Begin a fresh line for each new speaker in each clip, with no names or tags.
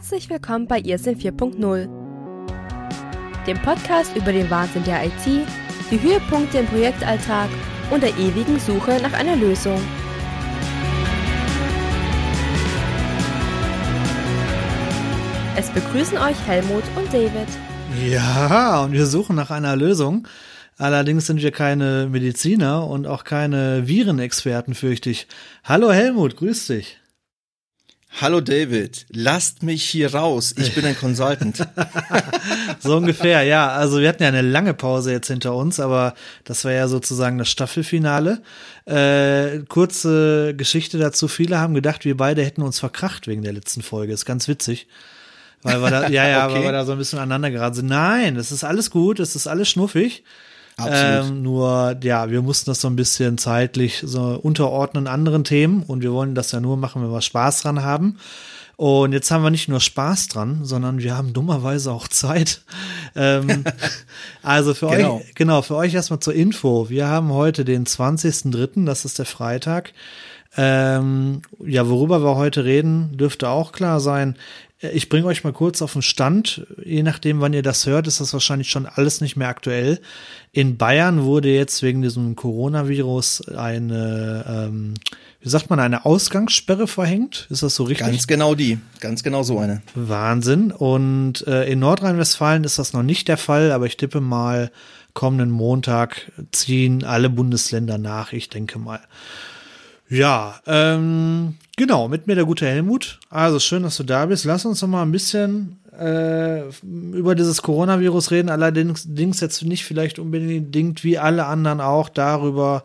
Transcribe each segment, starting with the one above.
Herzlich willkommen bei Irrsinn 4.0, dem Podcast über den Wahnsinn der IT, die Höhepunkte im Projektalltag und der ewigen Suche nach einer Lösung. Es begrüßen euch Helmut und David.
Ja, und wir suchen nach einer Lösung. Allerdings sind wir keine Mediziner und auch keine Virenexperten, fürchte ich. Hallo Helmut, grüß dich.
Hallo David, lasst mich hier raus. Ich bin ein Consultant.
so ungefähr, ja. Also wir hatten ja eine lange Pause jetzt hinter uns, aber das war ja sozusagen das Staffelfinale. Äh, kurze Geschichte dazu. Viele haben gedacht, wir beide hätten uns verkracht wegen der letzten Folge. Ist ganz witzig. Weil wir da, ja, ja, okay. weil wir da so ein bisschen aneinander geraten sind. Nein, es ist alles gut, es ist alles schnuffig. Ähm, nur, ja, wir mussten das so ein bisschen zeitlich so unterordnen anderen Themen und wir wollen das ja nur machen, wenn wir Spaß dran haben. Und jetzt haben wir nicht nur Spaß dran, sondern wir haben dummerweise auch Zeit. Ähm, also für genau. euch, genau, für euch erstmal zur Info. Wir haben heute den 20.03., das ist der Freitag. Ähm, ja, worüber wir heute reden, dürfte auch klar sein. Ich bringe euch mal kurz auf den Stand. Je nachdem, wann ihr das hört, ist das wahrscheinlich schon alles nicht mehr aktuell. In Bayern wurde jetzt wegen diesem Coronavirus eine, ähm, wie sagt man, eine Ausgangssperre verhängt. Ist das so richtig?
Ganz genau die. Ganz genau so eine.
Wahnsinn. Und äh, in Nordrhein-Westfalen ist das noch nicht der Fall, aber ich tippe mal, kommenden Montag ziehen alle Bundesländer nach, ich denke mal. Ja, ähm, genau, mit mir der gute Helmut. Also schön, dass du da bist. Lass uns noch mal ein bisschen äh, über dieses Coronavirus reden. Allerdings jetzt nicht vielleicht unbedingt wie alle anderen auch darüber,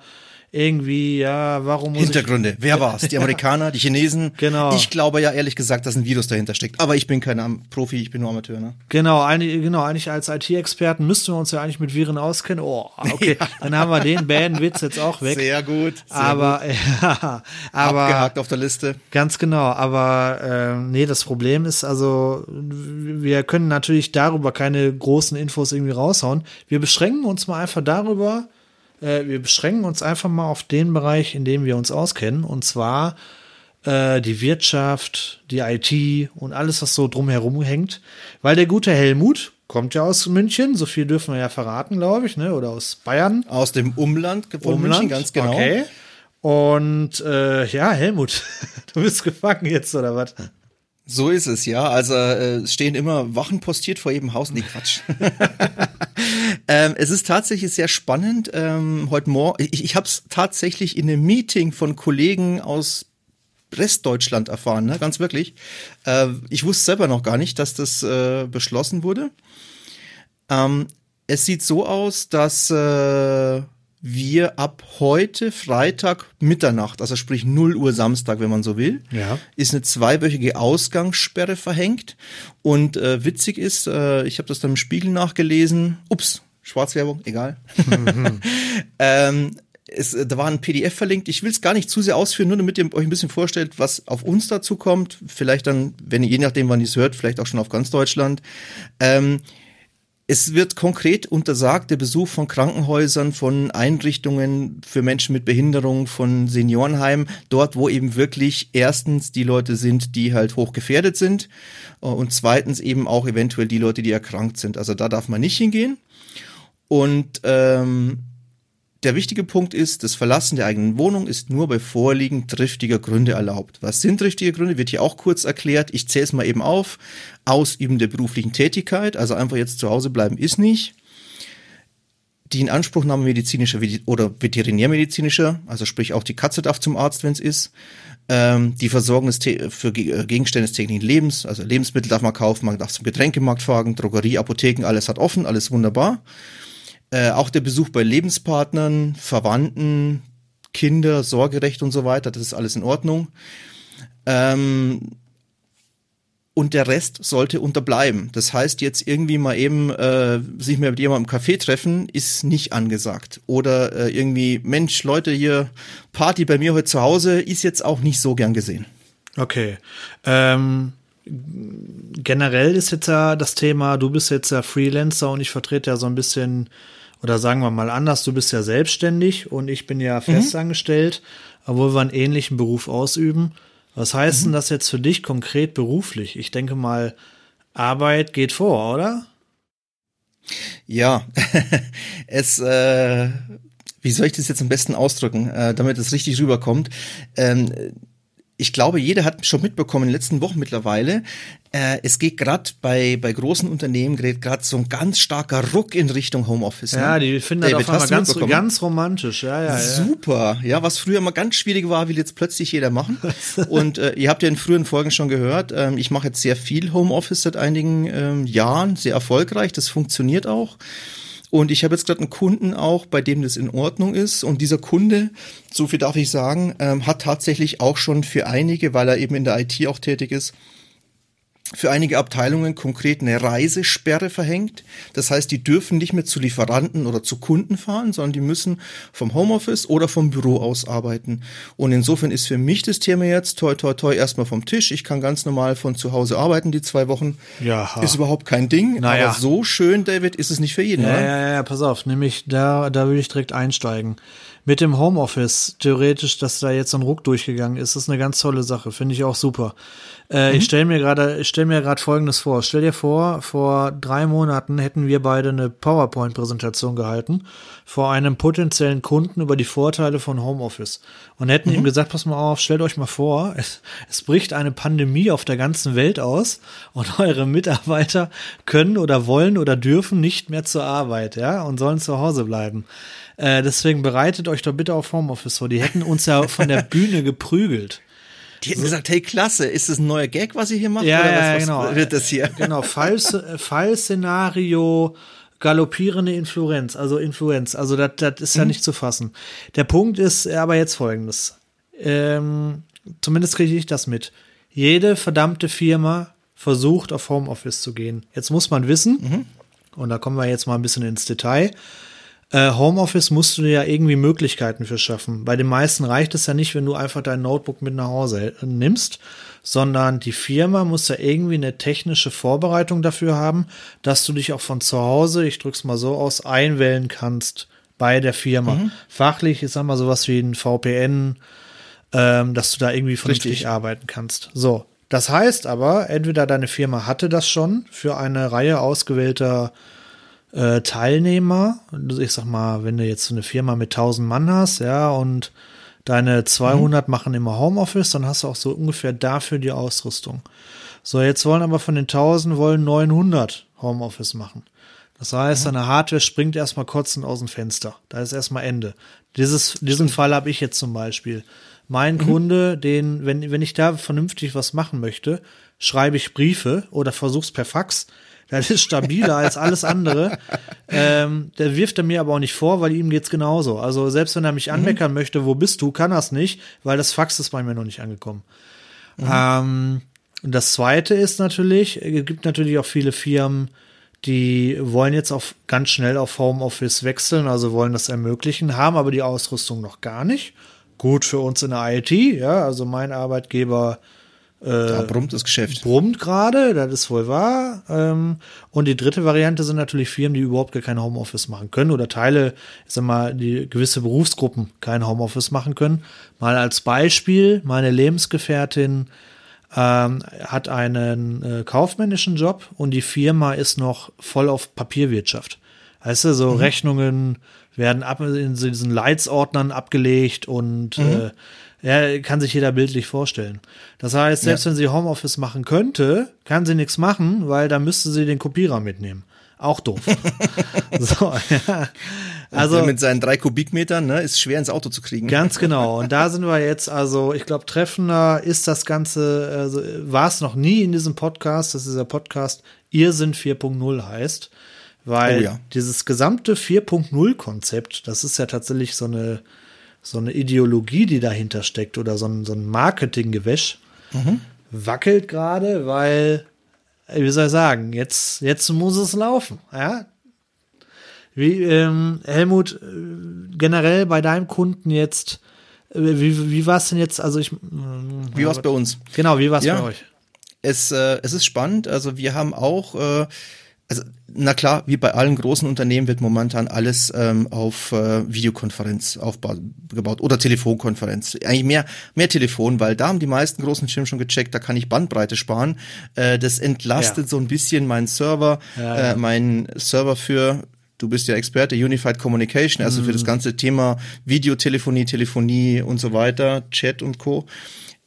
irgendwie, ja, warum muss
Hintergründe, ich wer war's? Die Amerikaner, die Chinesen?
Genau.
Ich glaube ja ehrlich gesagt, dass ein Virus dahinter steckt. Aber ich bin kein Profi, ich bin nur Amateur, ne?
Genau, eigentlich, genau, eigentlich als IT-Experten müssten wir uns ja eigentlich mit Viren auskennen. Oh, okay, ja. dann haben wir den Band-Witz jetzt auch weg.
Sehr gut. Sehr
aber,
gut.
ja, aber.
Abgehakt auf der Liste.
Ganz genau, aber, äh, nee, das Problem ist also, wir können natürlich darüber keine großen Infos irgendwie raushauen. Wir beschränken uns mal einfach darüber, äh, wir beschränken uns einfach mal auf den Bereich, in dem wir uns auskennen, und zwar äh, die Wirtschaft, die IT und alles, was so drumherum hängt. Weil der gute Helmut kommt ja aus München, so viel dürfen wir ja verraten, glaube ich, ne? oder aus Bayern.
Aus dem Umland von
Umland,
München, ganz genau.
Okay. Und äh, ja, Helmut, du bist gefangen jetzt, oder was?
So ist es, ja. Also äh, es stehen immer Wachen postiert vor jedem Haus. Nee, Quatsch. ähm, es ist tatsächlich sehr spannend. Ähm, heute Morgen, ich, ich habe es tatsächlich in einem Meeting von Kollegen aus Restdeutschland erfahren, ne? ganz wirklich. Äh, ich wusste selber noch gar nicht, dass das äh, beschlossen wurde. Ähm, es sieht so aus, dass äh, wir ab heute Freitag Mitternacht, also sprich 0 Uhr Samstag, wenn man so will,
ja.
ist eine zweiwöchige Ausgangssperre verhängt. Und äh, witzig ist, äh, ich habe das dann im Spiegel nachgelesen. Ups, Schwarzwerbung, egal. Mhm. ähm, es, äh, da war ein PDF verlinkt. Ich will es gar nicht zu sehr ausführen, nur damit ihr euch ein bisschen vorstellt, was auf uns dazu kommt. Vielleicht dann, wenn ihr je nachdem, wann ihr es hört, vielleicht auch schon auf ganz Deutschland. Ähm, es wird konkret untersagt, der Besuch von Krankenhäusern, von Einrichtungen für Menschen mit Behinderung, von Seniorenheimen, dort, wo eben wirklich erstens die Leute sind, die halt hochgefährdet sind äh, und zweitens eben auch eventuell die Leute, die erkrankt sind. Also da darf man nicht hingehen. Und ähm, der wichtige Punkt ist, das Verlassen der eigenen Wohnung ist nur bei Vorliegen triftiger Gründe erlaubt. Was sind triftige Gründe? Wird hier auch kurz erklärt. Ich zähle es mal eben auf. Ausüben der beruflichen Tätigkeit, also einfach jetzt zu Hause bleiben ist nicht. Die Inanspruchnahme medizinischer oder veterinärmedizinischer, also sprich auch die Katze darf zum Arzt, wenn es ist. Ähm, die Versorgung des für äh, Gegenstände des täglichen Lebens, also Lebensmittel darf man kaufen, man darf zum Getränkemarkt fahren, Drogerie, Apotheken, alles hat offen, alles wunderbar. Äh, auch der Besuch bei Lebenspartnern, Verwandten, Kinder, Sorgerecht und so weiter, das ist alles in Ordnung. Ähm, und der Rest sollte unterbleiben. Das heißt, jetzt irgendwie mal eben äh, sich mit jemandem im Café treffen, ist nicht angesagt. Oder äh, irgendwie, Mensch, Leute, hier Party bei mir heute zu Hause, ist jetzt auch nicht so gern gesehen.
Okay. Ähm, generell ist jetzt ja das Thema, du bist jetzt ja Freelancer und ich vertrete ja so ein bisschen oder sagen wir mal anders, du bist ja selbstständig und ich bin ja mhm. festangestellt, mhm. obwohl wir einen ähnlichen Beruf ausüben. Was heißt denn das jetzt für dich konkret beruflich? Ich denke mal, Arbeit geht vor, oder?
Ja, es, äh, wie soll ich das jetzt am besten ausdrücken, äh, damit es richtig rüberkommt? Ähm, ich glaube, jeder hat schon mitbekommen in den letzten Wochen mittlerweile, äh, es geht gerade bei, bei großen Unternehmen gerade so ein ganz starker Ruck in Richtung Homeoffice. Ne?
Ja, die finden David, das auf ganz, ganz romantisch. Ja, ja, ja.
Super. Ja, was früher mal ganz schwierig war, will jetzt plötzlich jeder machen. Und äh, ihr habt ja in früheren Folgen schon gehört, ähm, ich mache jetzt sehr viel Homeoffice seit einigen ähm, Jahren, sehr erfolgreich. Das funktioniert auch. Und ich habe jetzt gerade einen Kunden auch, bei dem das in Ordnung ist. Und dieser Kunde, so viel darf ich sagen, ähm, hat tatsächlich auch schon für einige, weil er eben in der IT auch tätig ist, für einige Abteilungen konkret eine Reisesperre verhängt. Das heißt, die dürfen nicht mehr zu Lieferanten oder zu Kunden fahren, sondern die müssen vom Homeoffice oder vom Büro aus arbeiten. Und insofern ist für mich das Thema jetzt toi toi toi erstmal vom Tisch. Ich kann ganz normal von zu Hause arbeiten, die zwei Wochen.
Ja.
Ist überhaupt kein Ding. Naja. Aber so schön, David, ist es nicht für jeden,
ja,
oder?
Ja, ja, pass auf, nämlich da, da würde ich direkt einsteigen mit dem Homeoffice theoretisch, dass da jetzt so ein Ruck durchgegangen ist, ist eine ganz tolle Sache, finde ich auch super. Äh, mhm. Ich stelle mir gerade, ich stelle mir gerade Folgendes vor. Stell dir vor, vor drei Monaten hätten wir beide eine PowerPoint-Präsentation gehalten vor einem potenziellen Kunden über die Vorteile von Homeoffice und hätten mhm. ihm gesagt, pass mal auf, stellt euch mal vor, es, es bricht eine Pandemie auf der ganzen Welt aus und eure Mitarbeiter können oder wollen oder dürfen nicht mehr zur Arbeit, ja, und sollen zu Hause bleiben. Äh, deswegen bereitet euch doch bitte auf Homeoffice vor. Die hätten uns ja von der Bühne geprügelt.
Die hätten so. gesagt, hey, klasse, ist das ein neuer Gag, was ihr hier macht?
Ja,
oder
ja,
was,
genau.
was wird das hier?
Genau, Fall, Fallszenario, galoppierende Influenz, also Influenz. Also das, ist ja mhm. nicht zu fassen. Der Punkt ist aber jetzt folgendes. Ähm, zumindest kriege ich das mit. Jede verdammte Firma versucht, auf Homeoffice zu gehen. Jetzt muss man wissen, mhm. und da kommen wir jetzt mal ein bisschen ins Detail, äh, Homeoffice musst du dir ja irgendwie Möglichkeiten für schaffen. Bei den meisten reicht es ja nicht, wenn du einfach dein Notebook mit nach Hause äh, nimmst, sondern die Firma muss ja irgendwie eine technische Vorbereitung dafür haben, dass du dich auch von zu Hause, ich drück's mal so aus, einwählen kannst bei der Firma. Mhm. Fachlich ist einmal sowas wie ein VPN, ähm, dass du da irgendwie vernünftig Richtig. arbeiten kannst. So. Das heißt aber, entweder deine Firma hatte das schon für eine Reihe ausgewählter äh, Teilnehmer. Ich sag mal, wenn du jetzt so eine Firma mit 1000 Mann hast, ja, und deine 200 mhm. machen immer Homeoffice, dann hast du auch so ungefähr dafür die Ausrüstung. So, jetzt wollen aber von den 1000 wollen 900 Homeoffice machen. Das heißt, mhm. deine Hardware springt erstmal kotzend aus dem Fenster. Da ist erstmal Ende. Dieses, diesen Fall habe ich jetzt zum Beispiel. Mein mhm. Kunde, den, wenn, wenn ich da vernünftig was machen möchte, schreibe ich Briefe oder versuch's per Fax. Das ist stabiler als alles andere. Ähm, der wirft er mir aber auch nicht vor, weil ihm geht's genauso. Also selbst wenn er mich mhm. anmeckern mhm. möchte, wo bist du, kann er's nicht, weil das Fax ist bei mir noch nicht angekommen. Mhm. Ähm, und das zweite ist natürlich, es gibt natürlich auch viele Firmen, die wollen jetzt auf ganz schnell auf Homeoffice wechseln, also wollen das ermöglichen, haben aber die Ausrüstung noch gar nicht. Gut für uns in der IT, ja, also mein Arbeitgeber
äh, da brummt das Geschäft.
Brummt gerade, das ist wohl wahr. Ähm, und die dritte Variante sind natürlich Firmen, die überhaupt gar kein Homeoffice machen können oder Teile, ich sag mal, die gewisse Berufsgruppen kein Homeoffice machen können. Mal als Beispiel, meine Lebensgefährtin ähm, hat einen äh, kaufmännischen Job und die Firma ist noch voll auf Papierwirtschaft. Weißt du, so mhm. Rechnungen werden ab in diesen Leitsordnern abgelegt und mhm. äh, ja, kann sich jeder bildlich vorstellen. Das heißt, selbst ja. wenn sie Homeoffice machen könnte, kann sie nichts machen, weil da müsste sie den Kopierer mitnehmen. Auch doof.
so, ja. Also mit seinen drei Kubikmetern, ne, ist schwer ins Auto zu kriegen.
Ganz genau. Und da sind wir jetzt, also ich glaube, treffender ist das Ganze, also, war es noch nie in diesem Podcast, dass dieser Podcast Ihr sind 4.0 heißt. Weil oh ja. dieses gesamte 4.0 Konzept, das ist ja tatsächlich so eine, so eine Ideologie, die dahinter steckt oder so ein, so ein Marketinggewäsch, mhm. wackelt gerade, weil, wie soll ich sagen, jetzt, jetzt muss es laufen, ja. Wie, ähm, Helmut, äh, generell bei deinem Kunden jetzt, äh, wie, wie war es denn jetzt, also ich.
Wie war es bei uns?
Genau, wie war es ja. bei euch?
Es, äh, es ist spannend, also wir haben auch, äh, also na klar, wie bei allen großen Unternehmen wird momentan alles ähm, auf äh, Videokonferenz aufgebaut oder Telefonkonferenz. Eigentlich mehr mehr Telefon, weil da haben die meisten großen Firmen schon gecheckt, da kann ich Bandbreite sparen. Äh, das entlastet ja. so ein bisschen meinen Server, ja, ja. Äh, meinen Server für Du bist ja Experte, Unified Communication, also mhm. für das mhm. ganze Thema Videotelefonie, Telefonie und so weiter, Chat und Co.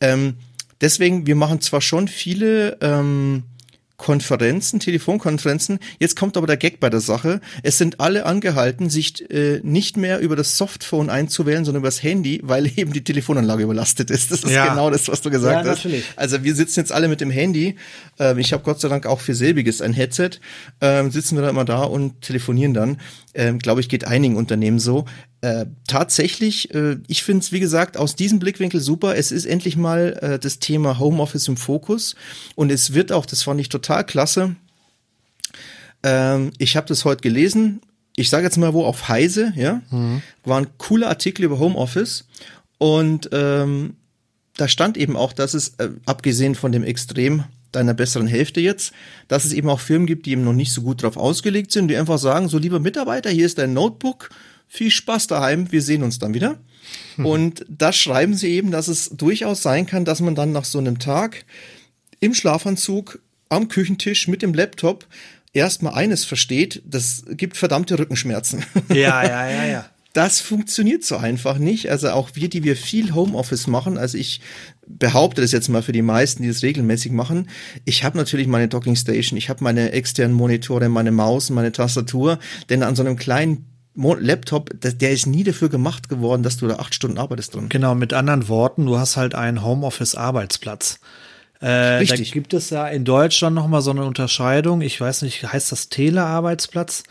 Ähm, deswegen, wir machen zwar schon viele ähm, Konferenzen, Telefonkonferenzen. Jetzt kommt aber der Gag bei der Sache. Es sind alle angehalten, sich äh, nicht mehr über das Softphone einzuwählen, sondern über das Handy, weil eben die Telefonanlage überlastet ist. Das ist ja. genau das, was du gesagt ja, hast. Natürlich. Also wir sitzen jetzt alle mit dem Handy. Ähm, ich habe Gott sei Dank auch für selbiges ein Headset. Ähm, sitzen wir dann immer da und telefonieren dann. Ähm, Glaube ich, geht einigen Unternehmen so. Äh, tatsächlich, äh, ich finde es, wie gesagt, aus diesem Blickwinkel super. Es ist endlich mal äh, das Thema Homeoffice im Fokus und es wird auch, das fand ich total klasse. Ähm, ich habe das heute gelesen. Ich sage jetzt mal wo auf Heise, ja, mhm. war ein cooler Artikel über Homeoffice und ähm, da stand eben auch, dass es äh, abgesehen von dem Extrem deiner besseren Hälfte jetzt, dass es eben auch Firmen gibt, die eben noch nicht so gut drauf ausgelegt sind, die einfach sagen, so lieber Mitarbeiter, hier ist dein Notebook, viel Spaß daheim, wir sehen uns dann wieder. Hm. Und da schreiben sie eben, dass es durchaus sein kann, dass man dann nach so einem Tag im Schlafanzug am Küchentisch mit dem Laptop erstmal eines versteht, das gibt verdammte Rückenschmerzen.
Ja, ja, ja, ja.
Das funktioniert so einfach nicht. Also auch wir, die wir viel Homeoffice machen, also ich behaupte das jetzt mal für die meisten, die das regelmäßig machen. Ich habe natürlich meine Docking Station, ich habe meine externen Monitore, meine Maus, meine Tastatur, denn an so einem kleinen Laptop, der ist nie dafür gemacht geworden, dass du da acht Stunden arbeitest drin.
Genau, mit anderen Worten, du hast halt einen Homeoffice-Arbeitsplatz. Äh, Richtig. Da gibt es ja in Deutschland noch mal so eine Unterscheidung. Ich weiß nicht, heißt das Telearbeitsplatz?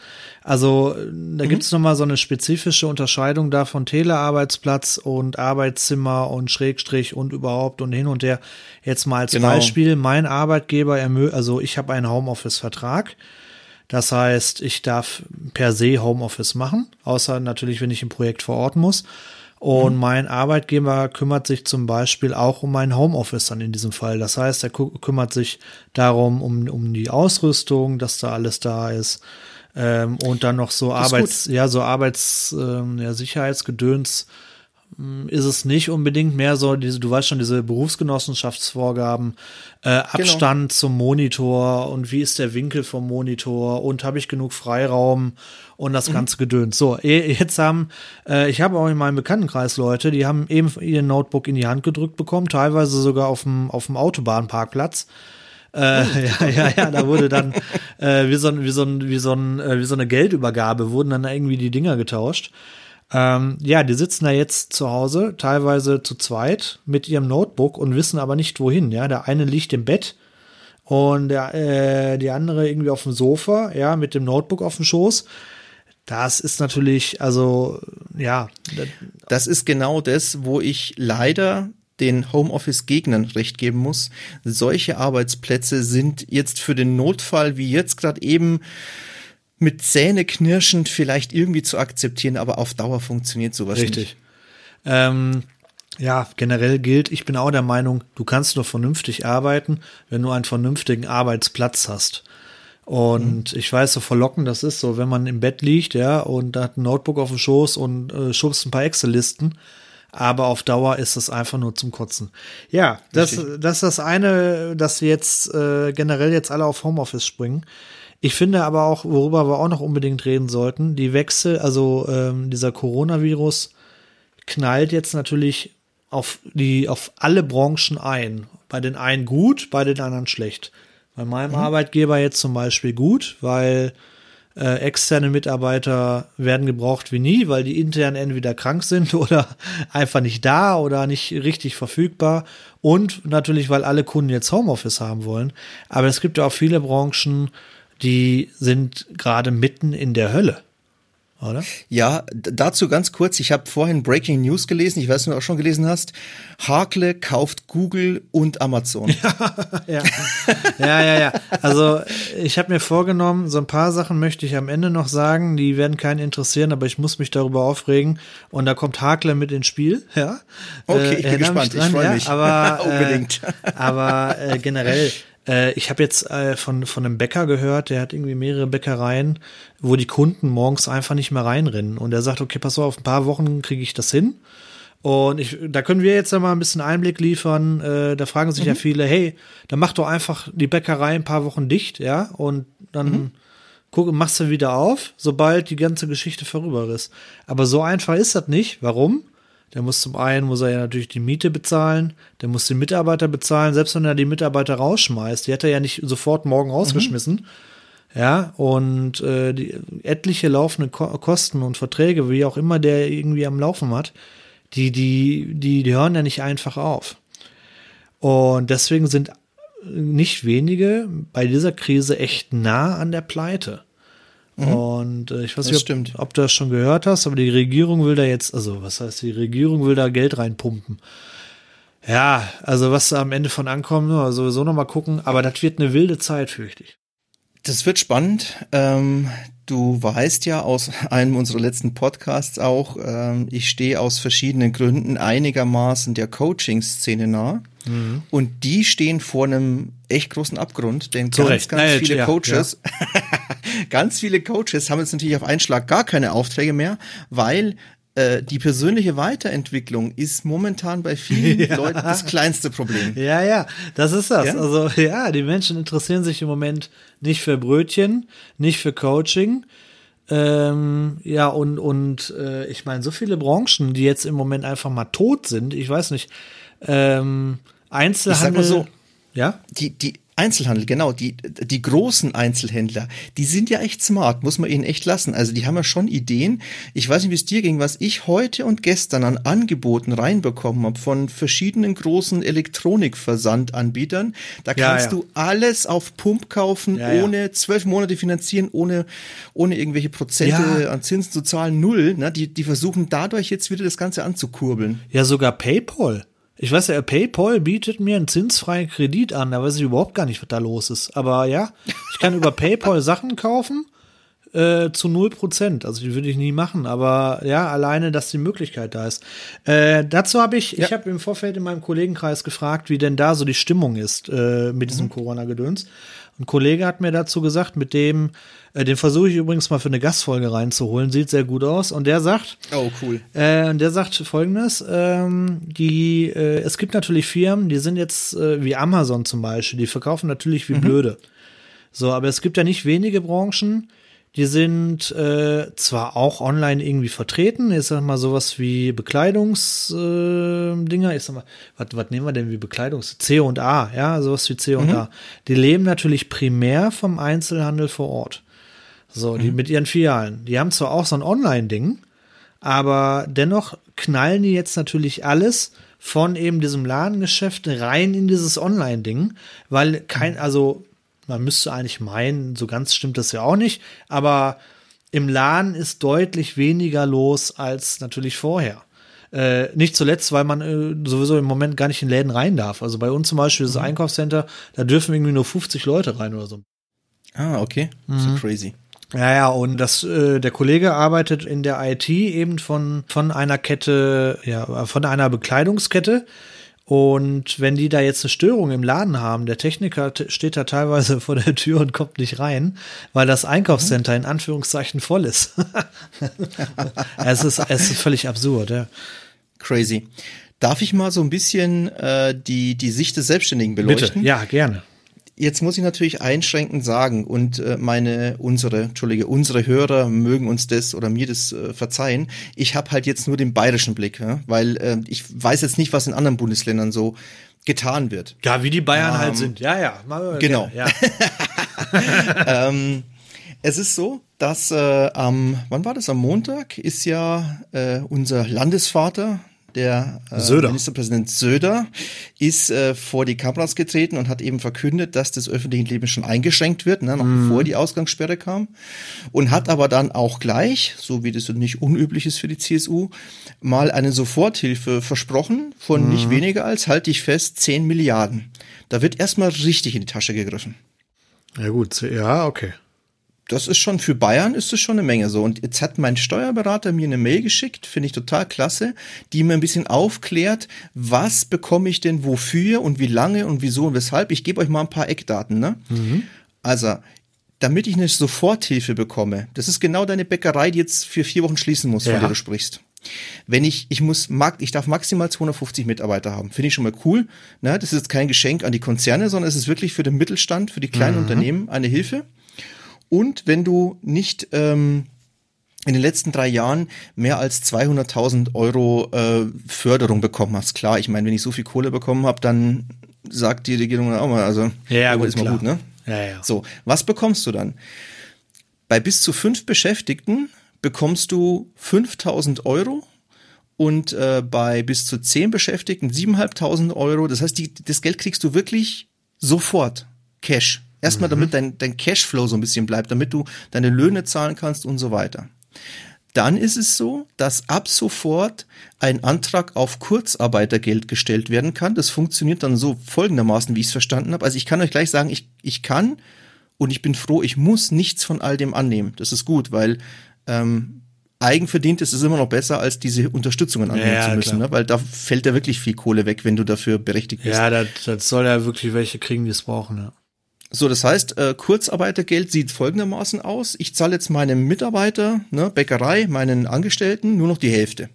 Also da mhm. gibt es noch mal so eine spezifische Unterscheidung da von Telearbeitsplatz und Arbeitszimmer und Schrägstrich und überhaupt und hin und her. Jetzt mal als genau. Beispiel, mein Arbeitgeber, also ich habe einen Homeoffice-Vertrag. Das heißt, ich darf per se Homeoffice machen, außer natürlich, wenn ich im Projekt vor Ort muss. Und mhm. mein Arbeitgeber kümmert sich zum Beispiel auch um mein Homeoffice dann in diesem Fall. Das heißt, er kümmert sich darum, um, um die Ausrüstung, dass da alles da ist. Ähm, und dann noch so Arbeits, ja, so Arbeits, ähm, ja, Sicherheitsgedöns ist es nicht unbedingt mehr so, diese, du weißt schon, diese Berufsgenossenschaftsvorgaben, äh, genau. Abstand genau. zum Monitor und wie ist der Winkel vom Monitor und habe ich genug Freiraum und das mhm. ganze Gedöns. So, jetzt haben, äh, ich habe auch in meinem Bekanntenkreis Leute, die haben eben ihr Notebook in die Hand gedrückt bekommen, teilweise sogar auf dem, auf dem Autobahnparkplatz. Äh, oh, ja, ja, ja, da wurde dann äh, wie, so, wie, so, wie, so, äh, wie so eine Geldübergabe wurden dann irgendwie die Dinger getauscht. Ähm, ja, die sitzen da jetzt zu Hause, teilweise zu zweit mit ihrem Notebook und wissen aber nicht wohin. Ja, der eine liegt im Bett und der, äh, die andere irgendwie auf dem Sofa, ja, mit dem Notebook auf dem Schoß. Das ist natürlich, also, ja.
Das ist genau das, wo ich leider den Homeoffice-Gegnern recht geben muss. Solche Arbeitsplätze sind jetzt für den Notfall, wie jetzt gerade eben, mit Zähne knirschend vielleicht irgendwie zu akzeptieren, aber auf Dauer funktioniert sowas
Richtig. nicht. Richtig. Ähm, ja, generell gilt, ich bin auch der Meinung, du kannst nur vernünftig arbeiten, wenn du einen vernünftigen Arbeitsplatz hast. Und mhm. ich weiß, so verlockend das ist, so wenn man im Bett liegt, ja, und hat ein Notebook auf dem Schoß und äh, schubst ein paar Excel-Listen. Aber auf Dauer ist es einfach nur zum Kotzen. Ja, das, das ist das eine, dass wir jetzt äh, generell jetzt alle auf Homeoffice springen. Ich finde aber auch, worüber wir auch noch unbedingt reden sollten, die Wechsel, also ähm, dieser Coronavirus knallt jetzt natürlich auf die, auf alle Branchen ein. Bei den einen gut, bei den anderen schlecht. Bei meinem mhm. Arbeitgeber jetzt zum Beispiel gut, weil äh, externe Mitarbeiter werden gebraucht wie nie, weil die intern entweder krank sind oder einfach nicht da oder nicht richtig verfügbar. Und natürlich, weil alle Kunden jetzt Homeoffice haben wollen. Aber es gibt ja auch viele Branchen, die sind gerade mitten in der Hölle. Oder?
Ja, dazu ganz kurz. Ich habe vorhin Breaking News gelesen. Ich weiß, nicht, ob du auch schon gelesen hast. Hakle kauft Google und Amazon.
Ja, ja, ja, ja. ja. Also ich habe mir vorgenommen, so ein paar Sachen möchte ich am Ende noch sagen. Die werden keinen interessieren, aber ich muss mich darüber aufregen. Und da kommt Hakle mit ins Spiel. Ja.
Okay, ich bin äh, gespannt. Ich freue ja, mich.
Aber, Unbedingt. Äh, aber äh, generell Äh, ich habe jetzt äh, von, von einem Bäcker gehört, der hat irgendwie mehrere Bäckereien, wo die Kunden morgens einfach nicht mehr reinrennen. Und er sagt, okay, pass auf, ein paar Wochen kriege ich das hin. Und ich, da können wir jetzt mal ein bisschen Einblick liefern. Äh, da fragen sich mhm. ja viele, hey, dann mach doch einfach die Bäckerei ein paar Wochen dicht, ja, und dann mhm. guck, machst du wieder auf, sobald die ganze Geschichte vorüber ist. Aber so einfach ist das nicht. Warum? Der muss zum einen, muss er ja natürlich die Miete bezahlen, der muss den Mitarbeiter bezahlen, selbst wenn er die Mitarbeiter rausschmeißt, die hat er ja nicht sofort morgen rausgeschmissen. Mhm. Ja, und äh, die etliche laufende Ko Kosten und Verträge, wie auch immer der irgendwie am Laufen hat, die, die, die, die hören ja nicht einfach auf. Und deswegen sind nicht wenige bei dieser Krise echt nah an der Pleite. Mhm. Und äh, ich weiß nicht, ob, ob, du das schon gehört hast, aber die Regierung will da jetzt, also was heißt, die Regierung will da Geld reinpumpen. Ja, also was am Ende von ankommt, sowieso noch mal gucken, aber das wird eine wilde Zeit, fürchte ich.
Das wird spannend. Ähm, du weißt ja aus einem unserer letzten Podcasts auch, ähm, ich stehe aus verschiedenen Gründen einigermaßen der Coaching-Szene nah. Mhm. Und die stehen vor einem echt großen Abgrund, denn
Zu
ganz,
Recht.
ganz
Nein,
viele
ja,
Coaches, ja. ganz viele Coaches haben jetzt natürlich auf einen Schlag gar keine Aufträge mehr, weil äh, die persönliche Weiterentwicklung ist momentan bei vielen ja. Leuten das kleinste Problem.
Ja, ja, das ist das. Ja? Also ja, die Menschen interessieren sich im Moment nicht für Brötchen, nicht für Coaching. Ähm, ja, und, und äh, ich meine, so viele Branchen, die jetzt im Moment einfach mal tot sind, ich weiß nicht, ähm, Einzelhandel.
Ich sag mal so, ja? Die, die, Einzelhandel, genau, die, die großen Einzelhändler, die sind ja echt smart, muss man ihnen echt lassen. Also die haben ja schon Ideen. Ich weiß nicht, wie es dir ging, was ich heute und gestern an Angeboten reinbekommen habe von verschiedenen großen Elektronikversandanbietern. Da kannst ja, ja. du alles auf Pump kaufen, ja, ohne zwölf Monate finanzieren, ohne, ohne irgendwelche Prozente an Zinsen zu zahlen, null. Ne? Die, die versuchen dadurch jetzt wieder das Ganze anzukurbeln.
Ja, sogar PayPal. Ich weiß ja, PayPal bietet mir einen zinsfreien Kredit an, da weiß ich überhaupt gar nicht, was da los ist. Aber ja, ich kann über PayPal Sachen kaufen äh, zu 0%. Also die würde ich nie machen, aber ja, alleine, dass die Möglichkeit da ist. Äh, dazu habe ich, ja. ich habe im Vorfeld in meinem Kollegenkreis gefragt, wie denn da so die Stimmung ist äh, mit diesem mhm. Corona-Gedöns. Ein Kollege hat mir dazu gesagt, mit dem, äh, den versuche ich übrigens mal für eine Gastfolge reinzuholen, sieht sehr gut aus. Und der sagt,
oh cool,
äh, der sagt folgendes: ähm, Die, äh, es gibt natürlich Firmen, die sind jetzt äh, wie Amazon zum Beispiel, die verkaufen natürlich wie mhm. blöde. So, aber es gibt ja nicht wenige Branchen, die sind äh, zwar auch online irgendwie vertreten, ich sag mal sowas wie Bekleidungsdinger, äh, ich sag mal, was, was nehmen wir denn wie Bekleidungs? C und A, ja, sowas wie C und mhm. A. Die leben natürlich primär vom Einzelhandel vor Ort. So, die mhm. mit ihren Filialen. Die haben zwar auch so ein Online-Ding, aber dennoch knallen die jetzt natürlich alles von eben diesem Ladengeschäft rein in dieses Online-Ding, weil kein, mhm. also man müsste eigentlich meinen, so ganz stimmt das ja auch nicht, aber im Laden ist deutlich weniger los als natürlich vorher. Äh, nicht zuletzt, weil man äh, sowieso im Moment gar nicht in Läden rein darf. Also bei uns zum Beispiel das mhm. Einkaufscenter, da dürfen irgendwie nur 50 Leute rein oder so.
Ah, okay. Mhm. So crazy.
Ja, ja, und das, äh, der Kollege arbeitet in der IT eben von, von einer Kette, ja, von einer Bekleidungskette. Und wenn die da jetzt eine Störung im Laden haben, der Techniker steht da teilweise vor der Tür und kommt nicht rein, weil das Einkaufscenter in Anführungszeichen voll ist. es, ist es ist völlig absurd, ja.
Crazy. Darf ich mal so ein bisschen äh, die, die Sicht des Selbstständigen beleuchten?
Bitte, ja, gerne.
Jetzt muss ich natürlich einschränkend sagen und äh, meine, unsere, entschuldige, unsere Hörer mögen uns das oder mir das äh, verzeihen. Ich habe halt jetzt nur den bayerischen Blick, ja? weil äh, ich weiß jetzt nicht, was in anderen Bundesländern so getan wird.
Ja, wie die Bayern halt ähm, halt sind. Ja, ja.
Mal, genau. Ja. ähm, es ist so, dass äh, am, wann war das? Am Montag ist ja äh, unser Landesvater, der äh, Ministerpräsident Söder ist äh, vor die Kameras getreten und hat eben verkündet, dass das öffentliche Leben schon eingeschränkt wird, ne, noch mm. bevor die Ausgangssperre kam. Und hat aber dann auch gleich, so wie das nicht unüblich ist für die CSU, mal eine Soforthilfe versprochen von mm. nicht weniger als, halte ich fest, 10 Milliarden. Da wird erstmal richtig in die Tasche gegriffen.
Ja gut, ja, okay.
Das ist schon für Bayern ist das schon eine Menge so. Und jetzt hat mein Steuerberater mir eine Mail geschickt, finde ich total klasse, die mir ein bisschen aufklärt, was bekomme ich denn wofür und wie lange und wieso und weshalb. Ich gebe euch mal ein paar Eckdaten. Ne? Mhm. Also, damit ich eine Soforthilfe bekomme, das ist genau deine Bäckerei, die jetzt für vier Wochen schließen muss, ja. von der du sprichst. Wenn ich, ich muss, ich darf maximal 250 Mitarbeiter haben. Finde ich schon mal cool. Ne? Das ist jetzt kein Geschenk an die Konzerne, sondern es ist wirklich für den Mittelstand, für die kleinen mhm. Unternehmen eine Hilfe. Und wenn du nicht ähm, in den letzten drei Jahren mehr als 200.000 Euro äh, Förderung bekommen hast, klar, ich meine, wenn ich so viel Kohle bekommen habe, dann sagt die Regierung auch mal, also
ja, ja gut,
ist mal gut, ne?
Ja, ja.
So, was bekommst du dann? Bei bis zu fünf Beschäftigten bekommst du 5.000 Euro und äh, bei bis zu zehn Beschäftigten 7.500 Euro. Das heißt, die, das Geld kriegst du wirklich sofort, Cash. Erstmal, mhm. damit dein, dein Cashflow so ein bisschen bleibt, damit du deine Löhne zahlen kannst und so weiter. Dann ist es so, dass ab sofort ein Antrag auf Kurzarbeitergeld gestellt werden kann. Das funktioniert dann so folgendermaßen, wie ich es verstanden habe. Also ich kann euch gleich sagen, ich, ich kann und ich bin froh, ich muss nichts von all dem annehmen. Das ist gut, weil ähm, eigenverdient ist es immer noch besser, als diese Unterstützungen annehmen ja, zu müssen, ne? weil da fällt ja wirklich viel Kohle weg, wenn du dafür berechtigt bist.
Ja, das, das soll ja wirklich welche kriegen, die es brauchen. Ja.
So, das heißt, äh, Kurzarbeitergeld sieht folgendermaßen aus. Ich zahle jetzt meinem Mitarbeiter, ne, Bäckerei, meinen Angestellten nur noch die Hälfte.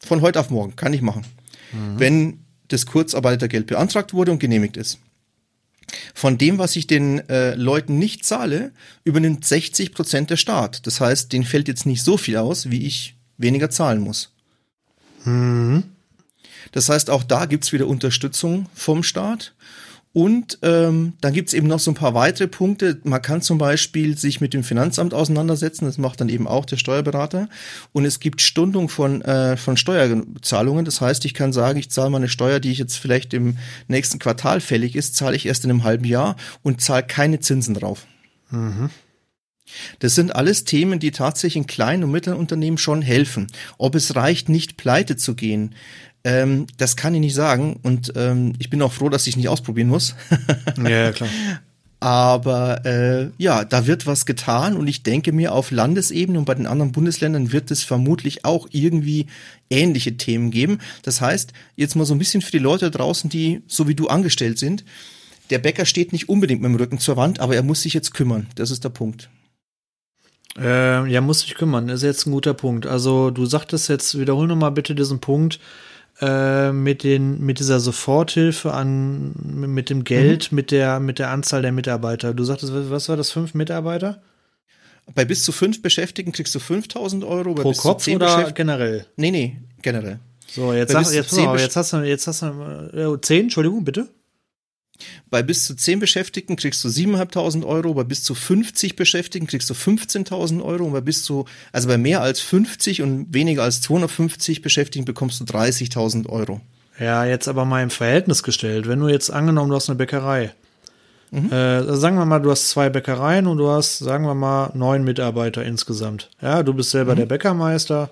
Von heute auf morgen. Kann ich machen. Mhm. Wenn das Kurzarbeitergeld beantragt wurde und genehmigt ist. Von dem, was ich den äh, Leuten nicht zahle, übernimmt 60 Prozent der Staat. Das heißt, denen fällt jetzt nicht so viel aus, wie ich weniger zahlen muss.
Mhm.
Das heißt, auch da gibt's wieder Unterstützung vom Staat. Und ähm, dann gibt's eben noch so ein paar weitere Punkte. Man kann zum Beispiel sich mit dem Finanzamt auseinandersetzen, das macht dann eben auch der Steuerberater. Und es gibt Stundung von, äh, von Steuerzahlungen. Das heißt, ich kann sagen, ich zahle meine Steuer, die ich jetzt vielleicht im nächsten Quartal fällig ist, zahle ich erst in einem halben Jahr und zahle keine Zinsen drauf.
Mhm.
Das sind alles Themen, die tatsächlich in kleinen und mittleren Unternehmen schon helfen. Ob es reicht, nicht pleite zu gehen, ähm, das kann ich nicht sagen und ähm, ich bin auch froh, dass ich nicht ausprobieren muss.
ja, klar.
Aber äh, ja, da wird was getan und ich denke mir, auf Landesebene und bei den anderen Bundesländern wird es vermutlich auch irgendwie ähnliche Themen geben. Das heißt, jetzt mal so ein bisschen für die Leute draußen, die so wie du angestellt sind, der Bäcker steht nicht unbedingt mit dem Rücken zur Wand, aber er muss sich jetzt kümmern. Das ist der Punkt.
Äh, ja, muss sich kümmern. Das ist jetzt ein guter Punkt. Also du sagtest jetzt, wiederhol nochmal bitte diesen Punkt äh, mit den mit dieser Soforthilfe an mit dem Geld mhm. mit der mit der Anzahl der Mitarbeiter. Du sagtest, was war das fünf Mitarbeiter?
Bei bis zu fünf Beschäftigten kriegst du 5000 Euro.
Pro Kopf oder generell?
Nee, nee, generell.
So, jetzt, sag, jetzt, mal, jetzt hast du, jetzt hast du, äh, zehn, Entschuldigung, bitte.
Bei bis zu 10 Beschäftigten kriegst du 7.500 Euro, bei bis zu 50 Beschäftigten kriegst du 15.000 Euro und bei bis zu, also bei mehr als 50 und weniger als 250 Beschäftigten bekommst du 30.000 Euro.
Ja, jetzt aber mal im Verhältnis gestellt. Wenn du jetzt angenommen, du hast eine Bäckerei, mhm. äh, sagen wir mal, du hast zwei Bäckereien und du hast, sagen wir mal, neun Mitarbeiter insgesamt. Ja, du bist selber mhm. der Bäckermeister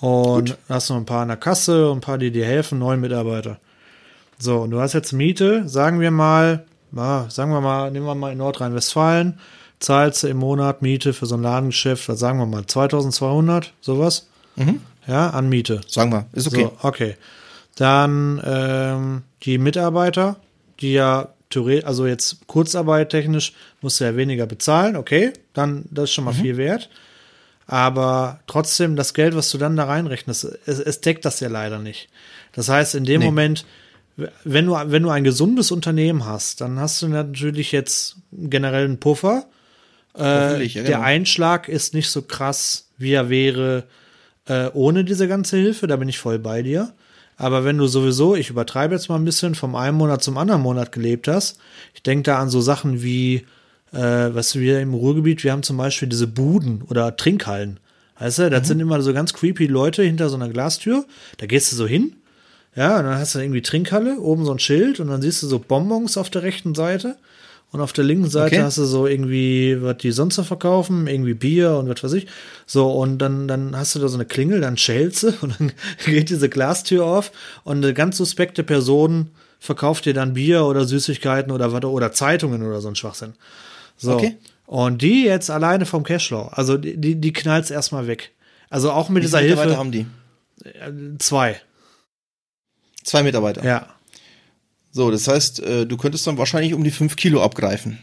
und Gut. hast noch ein paar an der Kasse und ein paar, die dir helfen, neun Mitarbeiter. So, und du hast jetzt Miete, sagen wir mal, na, sagen wir mal, nehmen wir mal in Nordrhein-Westfalen, zahlst du im Monat Miete für so ein Ladengeschäft, was sagen wir mal, 2200, sowas?
Mhm.
Ja, an Miete.
Sagen wir, ist okay.
So, okay. Dann ähm, die Mitarbeiter, die ja theoretisch, also jetzt Kurzarbeit technisch, musst du ja weniger bezahlen, okay, dann das ist schon mal mhm. viel wert. Aber trotzdem, das Geld, was du dann da reinrechnest, es, es deckt das ja leider nicht. Das heißt, in dem nee. Moment wenn du, wenn du ein gesundes Unternehmen hast, dann hast du natürlich jetzt generell einen Puffer. Äh, ja, genau. Der Einschlag ist nicht so krass, wie er wäre äh, ohne diese ganze Hilfe. Da bin ich voll bei dir. Aber wenn du sowieso, ich übertreibe jetzt mal ein bisschen, vom einen Monat zum anderen Monat gelebt hast, ich denke da an so Sachen wie, äh, was wir im Ruhrgebiet, wir haben zum Beispiel diese Buden oder Trinkhallen. Weißt du, das mhm. sind immer so ganz creepy Leute hinter so einer Glastür. Da gehst du so hin ja, und dann hast du irgendwie Trinkhalle, oben so ein Schild und dann siehst du so Bonbons auf der rechten Seite. Und auf der linken Seite okay. hast du so irgendwie, was die sonst noch verkaufen, irgendwie Bier und was weiß ich. So, und dann, dann hast du da so eine Klingel, dann schellst du und dann geht diese Glastür auf und eine ganz suspekte Person verkauft dir dann Bier oder Süßigkeiten oder was oder Zeitungen oder so ein Schwachsinn. So.
Okay.
Und die jetzt alleine vom Cashflow, also die, die, die knallt's erstmal weg. Also auch mit
Wie
dieser Hilfe.
haben die?
Zwei.
Zwei Mitarbeiter.
Ja.
So, das heißt, äh, du könntest dann wahrscheinlich um die fünf Kilo abgreifen.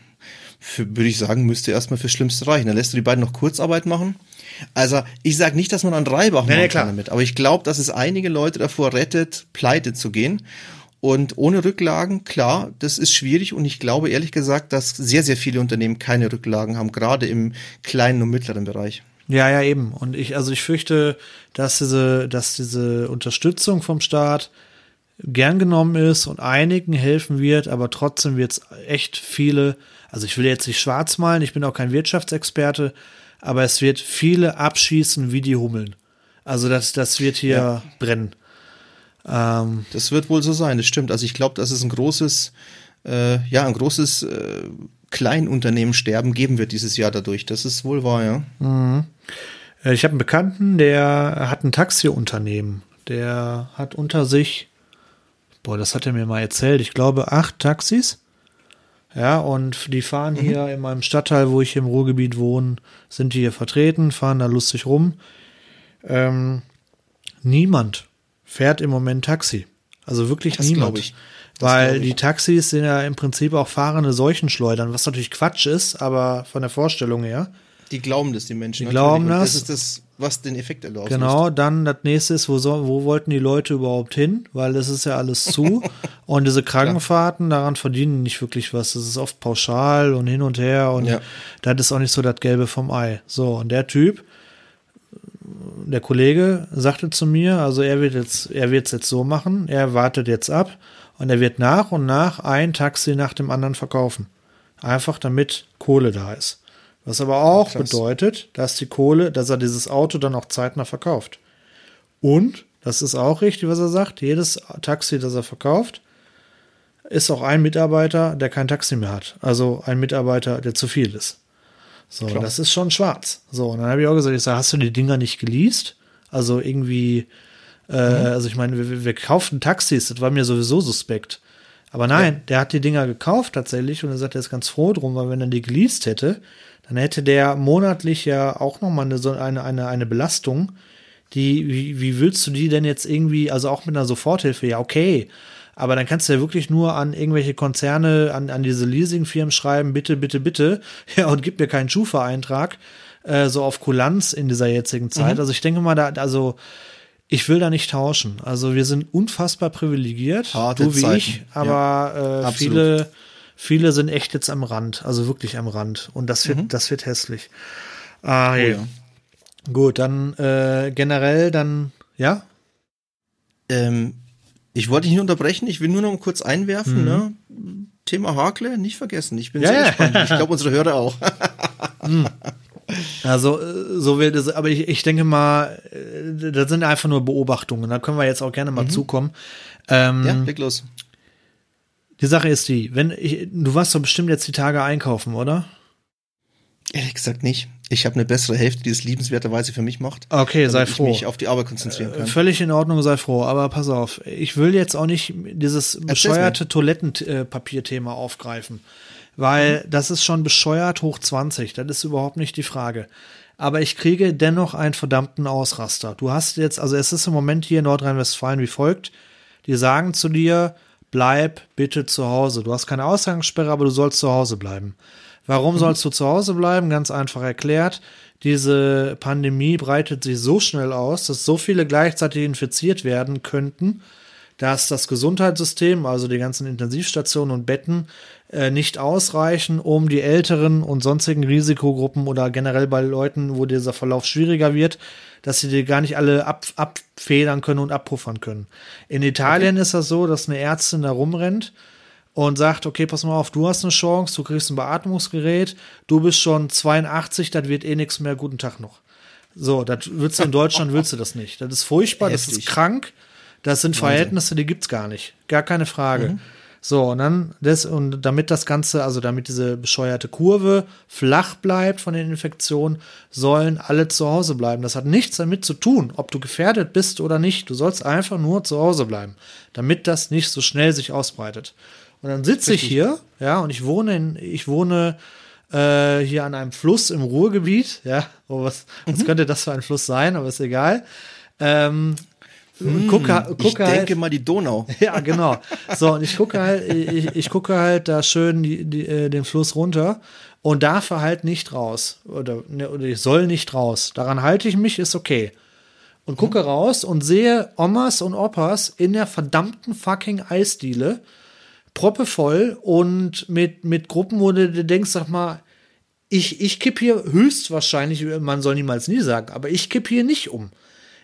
Für, würde ich sagen, müsste erstmal fürs Schlimmste reichen. Dann lässt du die beiden noch Kurzarbeit machen. Also, ich sage nicht, dass man an Reibach
Nee,
machen kann damit, aber ich glaube, dass es einige Leute davor rettet, pleite zu gehen. Und ohne Rücklagen, klar, das ist schwierig und ich glaube ehrlich gesagt, dass sehr, sehr viele Unternehmen keine Rücklagen haben, gerade im kleinen und mittleren Bereich.
Ja, ja, eben. Und ich, also ich fürchte, dass diese, dass diese Unterstützung vom Staat gern genommen ist und einigen helfen wird, aber trotzdem wird es echt viele, also ich will jetzt nicht schwarz malen, ich bin auch kein Wirtschaftsexperte, aber es wird viele abschießen wie die Hummeln. Also das, das wird hier
Ja.
brennen. Ähm,
Das wird wohl so sein, das stimmt. Also ich glaube, dass es ein großes, äh, ja, ein großes äh, Kleinunternehmensterben geben wird dieses Jahr dadurch. Das ist wohl wahr, ja.
Äh, Ich habe einen Bekannten, der hat ein Taxiunternehmen. Der hat unter sich, boah, das hat er mir mal erzählt, ich glaube acht Taxis. Ja, und die fahren hier in meinem Stadtteil, wo ich im Ruhrgebiet wohne, sind die hier vertreten, fahren da lustig rum. Ähm, niemand fährt im Moment Taxi. Also wirklich
Das
niemand. Weil die Taxis sind ja im Prinzip auch fahrende Seuchenschleudern, was natürlich Quatsch ist, aber von der Vorstellung her.
Die glauben das, die Menschen.
Die glauben das.
Das ist das, was den Effekt erlaubt.
Genau, dann das nächste ist, wo, so, wo wollten die Leute überhaupt hin? Weil es ist ja alles zu. und diese Krankenfahrten, daran verdienen die nicht wirklich was. Das ist oft pauschal und hin und her und
Ja.
das ist auch nicht so das Gelbe vom Ei. So, und der Typ, der Kollege sagte zu mir, also er wird jetzt, er wird es jetzt so machen, er wartet jetzt ab und er wird nach und nach ein Taxi nach dem anderen verkaufen. Einfach damit Kohle da ist. Was aber auch
Krass.
bedeutet, dass die Kohle, dass er dieses Auto dann auch zeitnah verkauft. Und, das ist auch richtig, was er sagt, jedes Taxi, das er verkauft, ist auch ein Mitarbeiter, der kein Taxi mehr hat. Also ein Mitarbeiter, der zu viel ist. So,
Klar.
das ist schon schwarz. So, und dann habe ich auch gesagt, ich sage, hast du die Dinger nicht geleast? Also irgendwie, äh, also ich meine, wir, wir kauften Taxis, das war mir sowieso suspekt. Aber nein, der hat die Dinger gekauft tatsächlich und er sagt, er ist ganz froh drum, weil wenn er die geleast hätte, dann hätte der monatlich ja auch nochmal eine, so eine, eine, eine Belastung, die, wie, wie willst du die denn jetzt irgendwie, also auch mit einer Soforthilfe, ja, okay. Aber dann kannst du ja wirklich nur an irgendwelche Konzerne, an, an diese Leasingfirmen schreiben, bitte, bitte, bitte, ja, und gib mir keinen Schufa-Eintrag, äh, so auf Kulanz in dieser jetzigen Zeit. Also ich denke mal, da, also ich will da nicht tauschen. Also wir sind unfassbar privilegiert,
Harte
du wie
Zeiten,
ich, aber äh,
absolut.
viele, viele sind echt jetzt am Rand, also wirklich am Rand. Und das wird, das wird hässlich. Ah,
Oh,
ja.
ja.
Gut, dann äh, generell dann, ja?
Ähm, ich wollte dich nicht unterbrechen, ich will nur noch kurz einwerfen, ne? Thema Hakle, nicht vergessen. Ich bin
Mhm. Ja,
sehr
ja.
gespannt. Ich glaube, unsere Hörer auch.
Also, äh, so wird es, aber ich, ich denke mal, äh, das sind einfach nur Beobachtungen. Da können wir jetzt auch gerne mal zukommen. Ähm,
ja, leg los.
Die Sache ist die, wenn ich, du warst doch bestimmt jetzt die Tage einkaufen, oder?
Ehrlich gesagt nicht. Ich habe eine bessere Hälfte, die es liebenswerterweise für mich macht.
Okay, sei
damit ich
froh.
mich auf die Arbeit konzentrieren kann.
Völlig in Ordnung, sei froh. Aber pass auf, ich will jetzt auch nicht dieses bescheuerte Toilettenpapierthema aufgreifen. Weil das ist schon bescheuert hoch 20. Das ist überhaupt nicht die Frage. Aber ich kriege dennoch einen verdammten Ausraster. Du hast jetzt, also es ist im Moment hier in Nordrhein-Westfalen wie folgt. Die sagen zu dir, bleib bitte zu Hause. Du hast keine Ausgangssperre, aber du sollst zu Hause bleiben. Warum sollst du zu Hause bleiben? Ganz einfach erklärt. Diese Pandemie breitet sich so schnell aus, dass so viele gleichzeitig infiziert werden könnten, dass das Gesundheitssystem, also die ganzen Intensivstationen und Betten, äh, nicht ausreichen, um die älteren und sonstigen Risikogruppen oder generell bei Leuten, wo dieser Verlauf schwieriger wird, dass sie die gar nicht alle ab, abfedern können und abpuffern können. In Italien ist das so, dass eine Ärztin da rumrennt und sagt, okay, pass mal auf, du hast eine Chance, du kriegst ein Beatmungsgerät, du bist schon 82, das wird eh nichts mehr, guten Tag noch. So, das willst du in Deutschland, willst du das nicht. Das ist furchtbar, das ist
Heftig.
krank, das sind Verhältnisse, die gibt's gar nicht. Gar keine Frage. So, und dann, das, und damit das Ganze, also damit diese bescheuerte Kurve flach bleibt von den Infektionen, sollen alle zu Hause bleiben. Das hat nichts damit zu tun, ob du gefährdet bist oder nicht. Du sollst einfach nur zu Hause bleiben, damit das nicht so schnell sich ausbreitet. Und dann sitze ich hier, ja, und ich wohne in, ich wohne äh, hier an einem Fluss im Ruhrgebiet. Ja, oh, was, was
Mhm.
könnte das für ein Fluss sein? Aber ist egal. Ähm, gucke,
Ich
gucke halt,
denke mal die Donau.
ja, genau. So, und ich gucke halt, ich, ich gucke halt da schön die, die, äh, den Fluss runter und darf halt nicht raus. Oder, ne, oder ich soll nicht raus. Daran halte ich mich, ist okay. Und gucke raus und sehe Omas und Opas in der verdammten fucking Eisdiele, proppevoll und mit, mit Gruppen, wo du dir denkst, sag mal, ich, ich kipp hier höchstwahrscheinlich, man soll niemals nie sagen, aber ich kipp hier nicht um.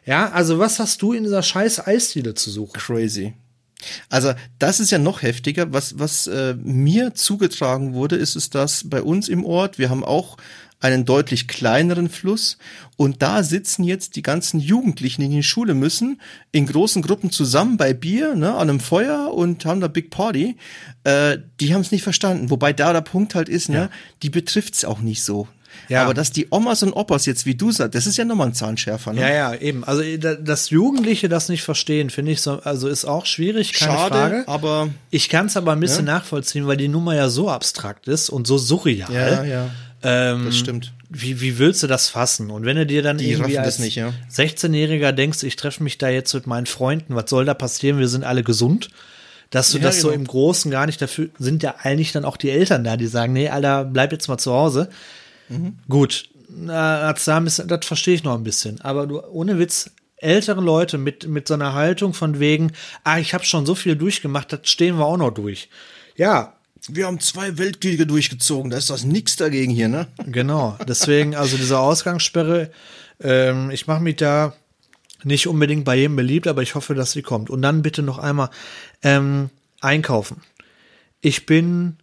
Ja, also was hast du in dieser scheiß Eisdiele zu suchen?
Crazy. Also das ist ja noch heftiger. Was, was äh, mir zugetragen wurde, ist es, dass bei uns im Ort, wir haben auch einen deutlich kleineren Fluss und da sitzen jetzt die ganzen Jugendlichen, die in die Schule müssen, in großen Gruppen zusammen bei Bier, ne, an einem Feuer und haben da Big Party. Äh, die haben es nicht verstanden. Wobei da der Punkt halt ist, ne, die betrifft's auch nicht so.
Ja.
Aber dass die Omas und Opas jetzt, wie du sagst, das ist ja nochmal ein Zahnschärfer. Ne?
Ja, ja, eben. Also da- dass Jugendliche das nicht verstehen, finde ich so, also ist auch schwierig, keine
Schade,
Frage.
aber
Ich kann es aber ein bisschen nachvollziehen, weil die Nummer ja so abstrakt ist und so surreal.
ja, ja,
Ähm,
das stimmt.
Wie, wie willst du das fassen? Und wenn du dir dann
Die
irgendwie als
nicht, ja.
16-Jähriger denkst, ich treffe mich da jetzt mit meinen Freunden, was soll da passieren? Wir sind alle gesund. Dass du
Ja,
das so
genau.
im Großen gar nicht dafür, sind ja eigentlich dann auch die Eltern da, die sagen, nee, Alter, bleib jetzt mal zu Hause.
Mhm.
Gut, ein bisschen, das verstehe ich noch ein bisschen. Aber du, ohne Witz, ältere Leute mit, mit so einer Haltung von wegen, ah, ich habe schon so viel durchgemacht, das stehen wir auch noch durch. Ja,
Wir haben zwei Weltkriege durchgezogen, da ist das nix dagegen hier, ne?
Genau, deswegen, also diese Ausgangssperre, ähm, ich mache mich da nicht unbedingt bei jedem beliebt, aber ich hoffe, dass sie kommt. Und dann bitte noch einmal ähm, einkaufen. Ich bin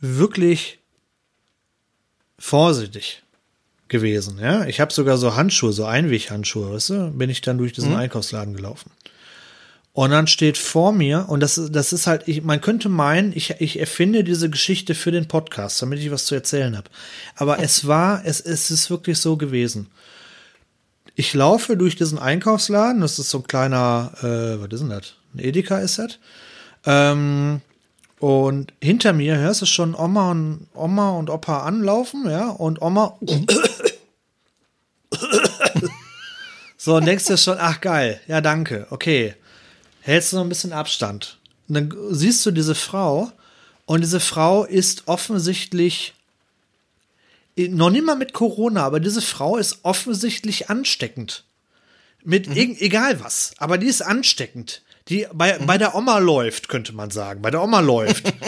wirklich vorsichtig gewesen. Ja, ich habe sogar so Handschuhe, so Einweghandschuhe, weißt du, bin ich dann durch diesen Einkaufsladen gelaufen. Und dann steht vor mir, und das, ist- das ist halt, ich, man könnte meinen, ich, ich erfinde diese Geschichte für den Podcast, damit ich was zu erzählen habe. Aber es war, es, es ist wirklich so gewesen. Ich laufe durch diesen Einkaufsladen, das ist so ein kleiner, äh, was ist denn das? Ein Edeka ist das. Ähm, und hinter mir hörst du schon Oma und Oma und Opa anlaufen, ja, und Oma. so, und denkst dir schon, ach geil, ja, danke, okay. Hältst du noch ein bisschen Abstand. Und dann siehst du diese Frau, und diese Frau ist offensichtlich noch nicht mal mit Corona, aber diese Frau ist offensichtlich ansteckend. Mit irg- egal was, aber die ist ansteckend. Die bei, bei der Oma läuft, könnte man sagen. Bei der Oma läuft.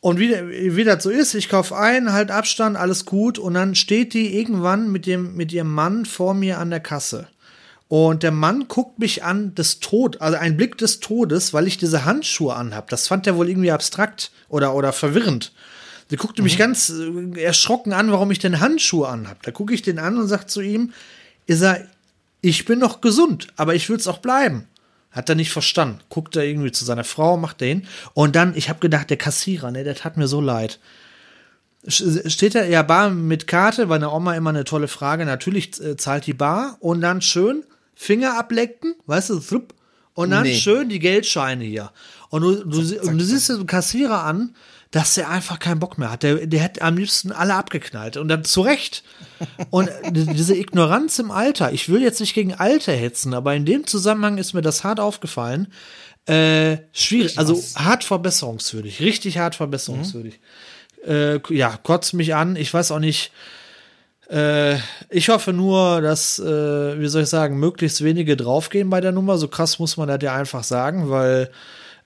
Und wie, wie das so ist, ich kaufe ein, halt Abstand, alles gut. Und dann steht die irgendwann mit, dem, mit ihrem Mann vor mir an der Kasse. Und der Mann guckt mich an, des Tod, also ein Blick des Todes, weil ich diese Handschuhe anhab. Das fand er wohl irgendwie abstrakt oder, oder verwirrend. Der guckte mich ganz äh, erschrocken an, warum ich denn Handschuhe anhab. Da gucke ich den an und sag zu ihm, ist er, ich bin noch gesund, aber ich will's auch bleiben. Hat er nicht verstanden. Guckt er irgendwie zu seiner Frau, macht er hin. Und dann, ich habe gedacht, der Kassierer, ne, der tat mir so leid. Steht er ja bar mit Karte, bei einer Oma immer eine tolle Frage. Natürlich äh, zahlt die bar und dann schön Finger ablecken, weißt du, und dann
Nee.
schön die Geldscheine hier. Und du, du, sie- und du siehst den Kassierer an, dass der einfach keinen Bock mehr hat. Der, der hätte am liebsten alle abgeknallt. Und dann zu Recht. Und die- diese Ignoranz im Alter, ich will jetzt nicht gegen Alter hetzen, aber in dem Zusammenhang ist mir das hart aufgefallen. Äh, schwierig, also hart verbesserungswürdig, richtig hart verbesserungswürdig. Äh, ja, kotzt mich an. Ich weiß auch nicht. Äh, ich hoffe nur, dass, äh, wie soll ich sagen, möglichst wenige draufgehen bei der Nummer. So krass muss man das ja einfach sagen, weil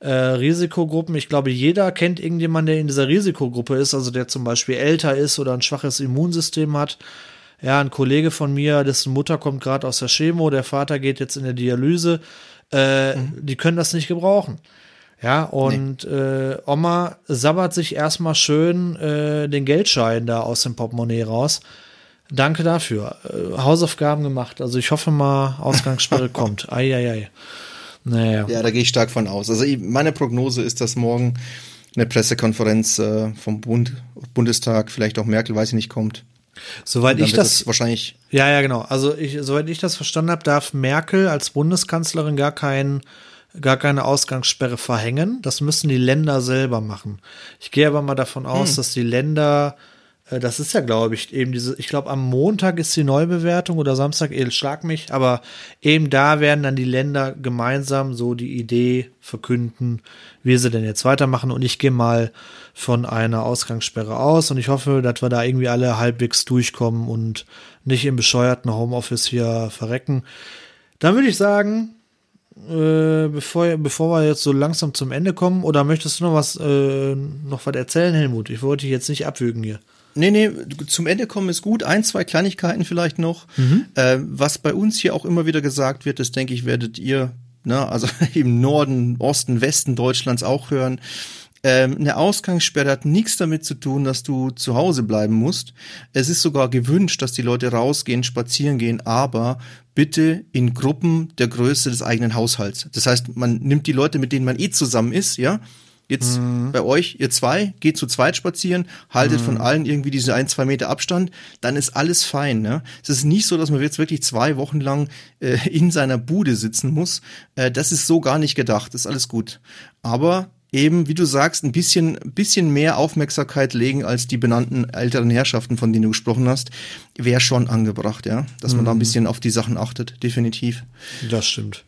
äh, Risikogruppen, ich glaube, jeder kennt irgendjemanden, der in dieser Risikogruppe ist, also der zum Beispiel älter ist oder ein schwaches Immunsystem hat. Ja, ein Kollege von mir, dessen Mutter kommt gerade aus der Chemo, der Vater geht jetzt in der Dialyse. Äh, Die können das nicht gebrauchen. Ja, und äh, Oma sabbert sich erstmal schön äh, den Geldschein da aus dem Portemonnaie raus. Danke dafür. Äh, Hausaufgaben gemacht. Also ich hoffe mal, Ausgangssperre kommt. Eieiei. Naja.
Ja, da gehe ich stark von aus. Also meine Prognose ist, dass morgen eine Pressekonferenz äh, vom Bund, Bundestag, vielleicht auch Merkel, weiß ich nicht, kommt.
Soweit ich
wird
das.
wahrscheinlich
Ja, ja, genau. Also ich, soweit ich das verstanden habe, darf Merkel als Bundeskanzlerin gar kein gar keine Ausgangssperre verhängen. Das müssen die Länder selber machen. Ich gehe aber mal davon aus, hm. dass die Länder das ist ja, glaube ich, eben diese, ich glaube, am Montag ist die Neubewertung oder Samstag, El schlag mich, aber eben da werden dann die Länder gemeinsam so die Idee verkünden, wie sie denn jetzt weitermachen. Und ich gehe mal von einer Ausgangssperre aus und ich hoffe, dass wir da irgendwie alle halbwegs durchkommen und nicht im bescheuerten Homeoffice hier verrecken. Dann würde ich sagen, äh, bevor, bevor wir jetzt so langsam zum Ende kommen, oder möchtest du noch was, äh, noch was erzählen, Helmut? Ich wollte dich jetzt nicht abwürgen hier.
Nee, nee, zum Ende kommen ist gut. Ein, zwei Kleinigkeiten vielleicht noch. Mhm. Äh, was bei uns hier auch immer wieder gesagt wird, das denke ich, werdet ihr, ne, also im Norden, Osten, Westen Deutschlands auch hören. Ähm, eine Ausgangssperre hat nichts damit zu tun, dass du zu Hause bleiben musst. Es ist sogar gewünscht, dass die Leute rausgehen, spazieren gehen, aber bitte in Gruppen der Größe des eigenen Haushalts. Das heißt, man nimmt die Leute, mit denen man eh zusammen ist, ja, Jetzt mhm. bei euch, ihr zwei, geht zu zweit spazieren, haltet mhm. von allen irgendwie diese ein, zwei Meter Abstand, dann ist alles fein. Ne? Es ist nicht so, dass man jetzt wirklich zwei Wochen lang äh, in seiner Bude sitzen muss. Äh, das ist so gar nicht gedacht, das ist alles gut. Aber eben, wie du sagst, ein bisschen, bisschen mehr Aufmerksamkeit legen als die benannten älteren Herrschaften, von denen du gesprochen hast, wäre schon angebracht, ja. Dass man mhm. da ein mhm. bisschen auf die Sachen achtet, definitiv.
Das stimmt.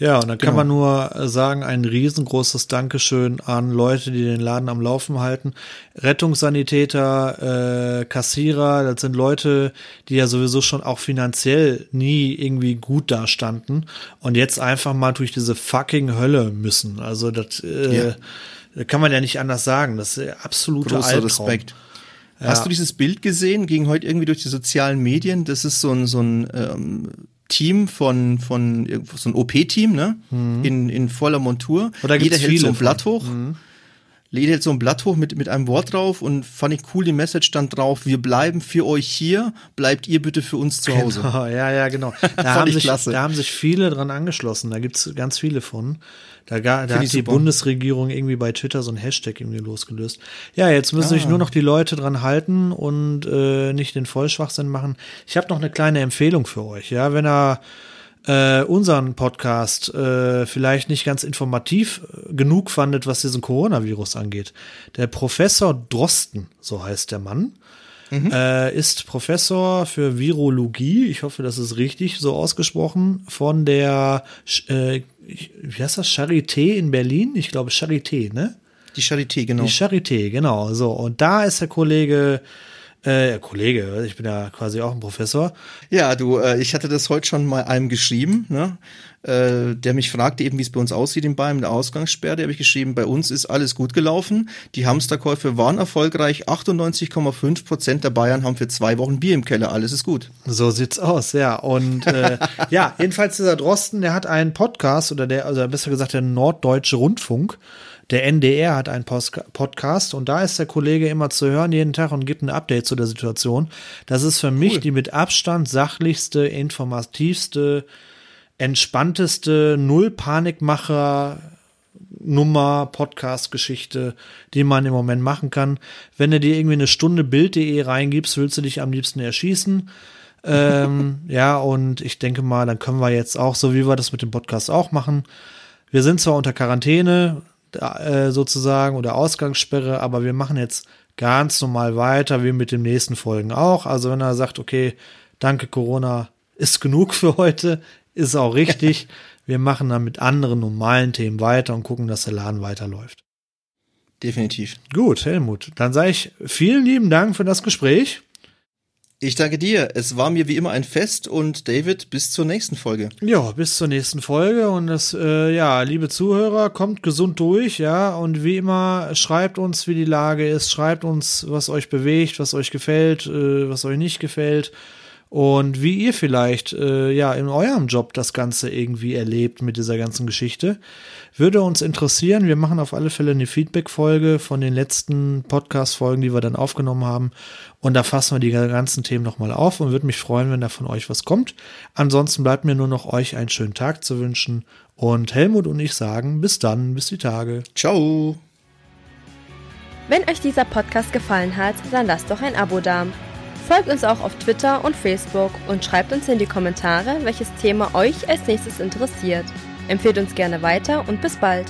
Ja, und dann genau. kann man nur sagen, ein riesengroßes Dankeschön an Leute, die den Laden am Laufen halten. Rettungssanitäter, äh, Kassierer, das sind Leute, die ja sowieso schon auch finanziell nie irgendwie gut dastanden und jetzt einfach mal durch diese fucking Hölle müssen. Also das äh, ja. kann man ja nicht anders sagen. Das ist absoluter Großer Albtraum. Respekt.
Ja. Hast du dieses Bild gesehen? Ging heute irgendwie durch die sozialen Medien. Das ist so ein, so ein ähm, Team von, von so ein OP-Team, ne? Mhm. In, in voller Montur.
Oder Jeder hält
so ein Blatt hoch. Mhm. Jeder hält so ein Blatt hoch mit, mit einem Wort drauf und fand ich cool, die Message stand drauf, wir bleiben für euch hier, bleibt ihr bitte für uns zu Hause.
Genau, ja, ja, genau. Da, haben sich, klasse. da haben sich viele dran angeschlossen, da gibt's ganz viele von. Da, da hat die super. Bundesregierung irgendwie bei Twitter so ein Hashtag irgendwie losgelöst. Ja, jetzt müssen ah. sich nur noch die Leute dran halten und äh, nicht den Vollschwachsinn machen. Ich habe noch eine kleine Empfehlung für euch. Ja, wenn er äh, unseren Podcast äh, vielleicht nicht ganz informativ genug fandet, was diesen Coronavirus angeht. Der Professor Drosten, so heißt der Mann, mhm. äh, ist Professor für Virologie, ich hoffe, das ist richtig so ausgesprochen, von der, äh, wie heißt das, Charité in Berlin? Ich glaube Charité, ne?
Die Charité, genau.
Die Charité, genau. So, und da ist der Kollege äh, Kollege, ich bin ja quasi auch ein Professor.
Ja, du, äh, ich hatte das heute schon mal einem geschrieben, ne? Äh, der mich fragte eben, wie es bei uns aussieht in Bayern mit der Ausgangssperre. Da habe ich geschrieben, bei uns ist alles gut gelaufen. Die Hamsterkäufe waren erfolgreich. 98,5 Prozent der Bayern haben für zwei Wochen Bier im Keller. Alles ist gut.
So sieht's aus, ja. Und äh, ja, jedenfalls dieser Drosten, der hat einen Podcast oder der, also besser gesagt der Norddeutsche Rundfunk der NDR hat einen Post Podcast und da ist der Kollege immer zu hören jeden Tag und gibt ein Update zu der Situation. Das ist für mich die mit Abstand sachlichste, informativste, entspannteste, null Panikmacher Nummer, Podcast-Geschichte, die man im Moment machen kann. Wenn du dir irgendwie eine Stunde Bild.de reingibst, willst du dich am liebsten erschießen. ähm, ja, und ich denke mal, dann können wir jetzt auch, so wie wir das mit dem Podcast auch machen. Wir sind zwar unter Quarantäne, äh, sozusagen oder Ausgangssperre, aber wir machen jetzt ganz normal weiter, wie mit den nächsten Folgen auch. Also wenn er sagt, okay, danke Corona, ist genug für heute, ist auch richtig. wir machen dann mit anderen normalen Themen weiter und gucken, dass der Laden weiterläuft.
Definitiv.
Gut, Helmut. Dann sage ich vielen lieben Dank für das Gespräch.
Ich danke dir. Es war mir wie immer ein Fest und David, bis zur nächsten Folge.
Ja, bis zur nächsten Folge und das, äh, ja, liebe Zuhörer, kommt gesund durch, ja, und wie immer, schreibt uns, wie die Lage ist, schreibt uns, was euch bewegt, was euch gefällt, äh, was euch nicht gefällt und wie ihr vielleicht äh, ja in eurem Job das Ganze irgendwie erlebt mit dieser ganzen Geschichte. Würde uns interessieren. Wir machen auf alle Fälle eine Feedback-Folge von den letzten Podcast-Folgen, die wir dann aufgenommen haben. Und da fassen wir die ganzen Themen nochmal auf und würde mich freuen, wenn da von euch was kommt. Ansonsten bleibt mir nur noch euch einen schönen Tag zu wünschen. Und Helmut und ich sagen bis dann, bis die Tage.
Ciao.
Wenn euch dieser Podcast gefallen hat, dann lasst doch ein Abo da. Folgt uns auch auf Twitter und Facebook und schreibt uns in die Kommentare, welches Thema euch als nächstes interessiert. Empfehlt uns gerne weiter und bis bald.